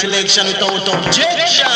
selection without objection.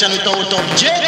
Selection without objection.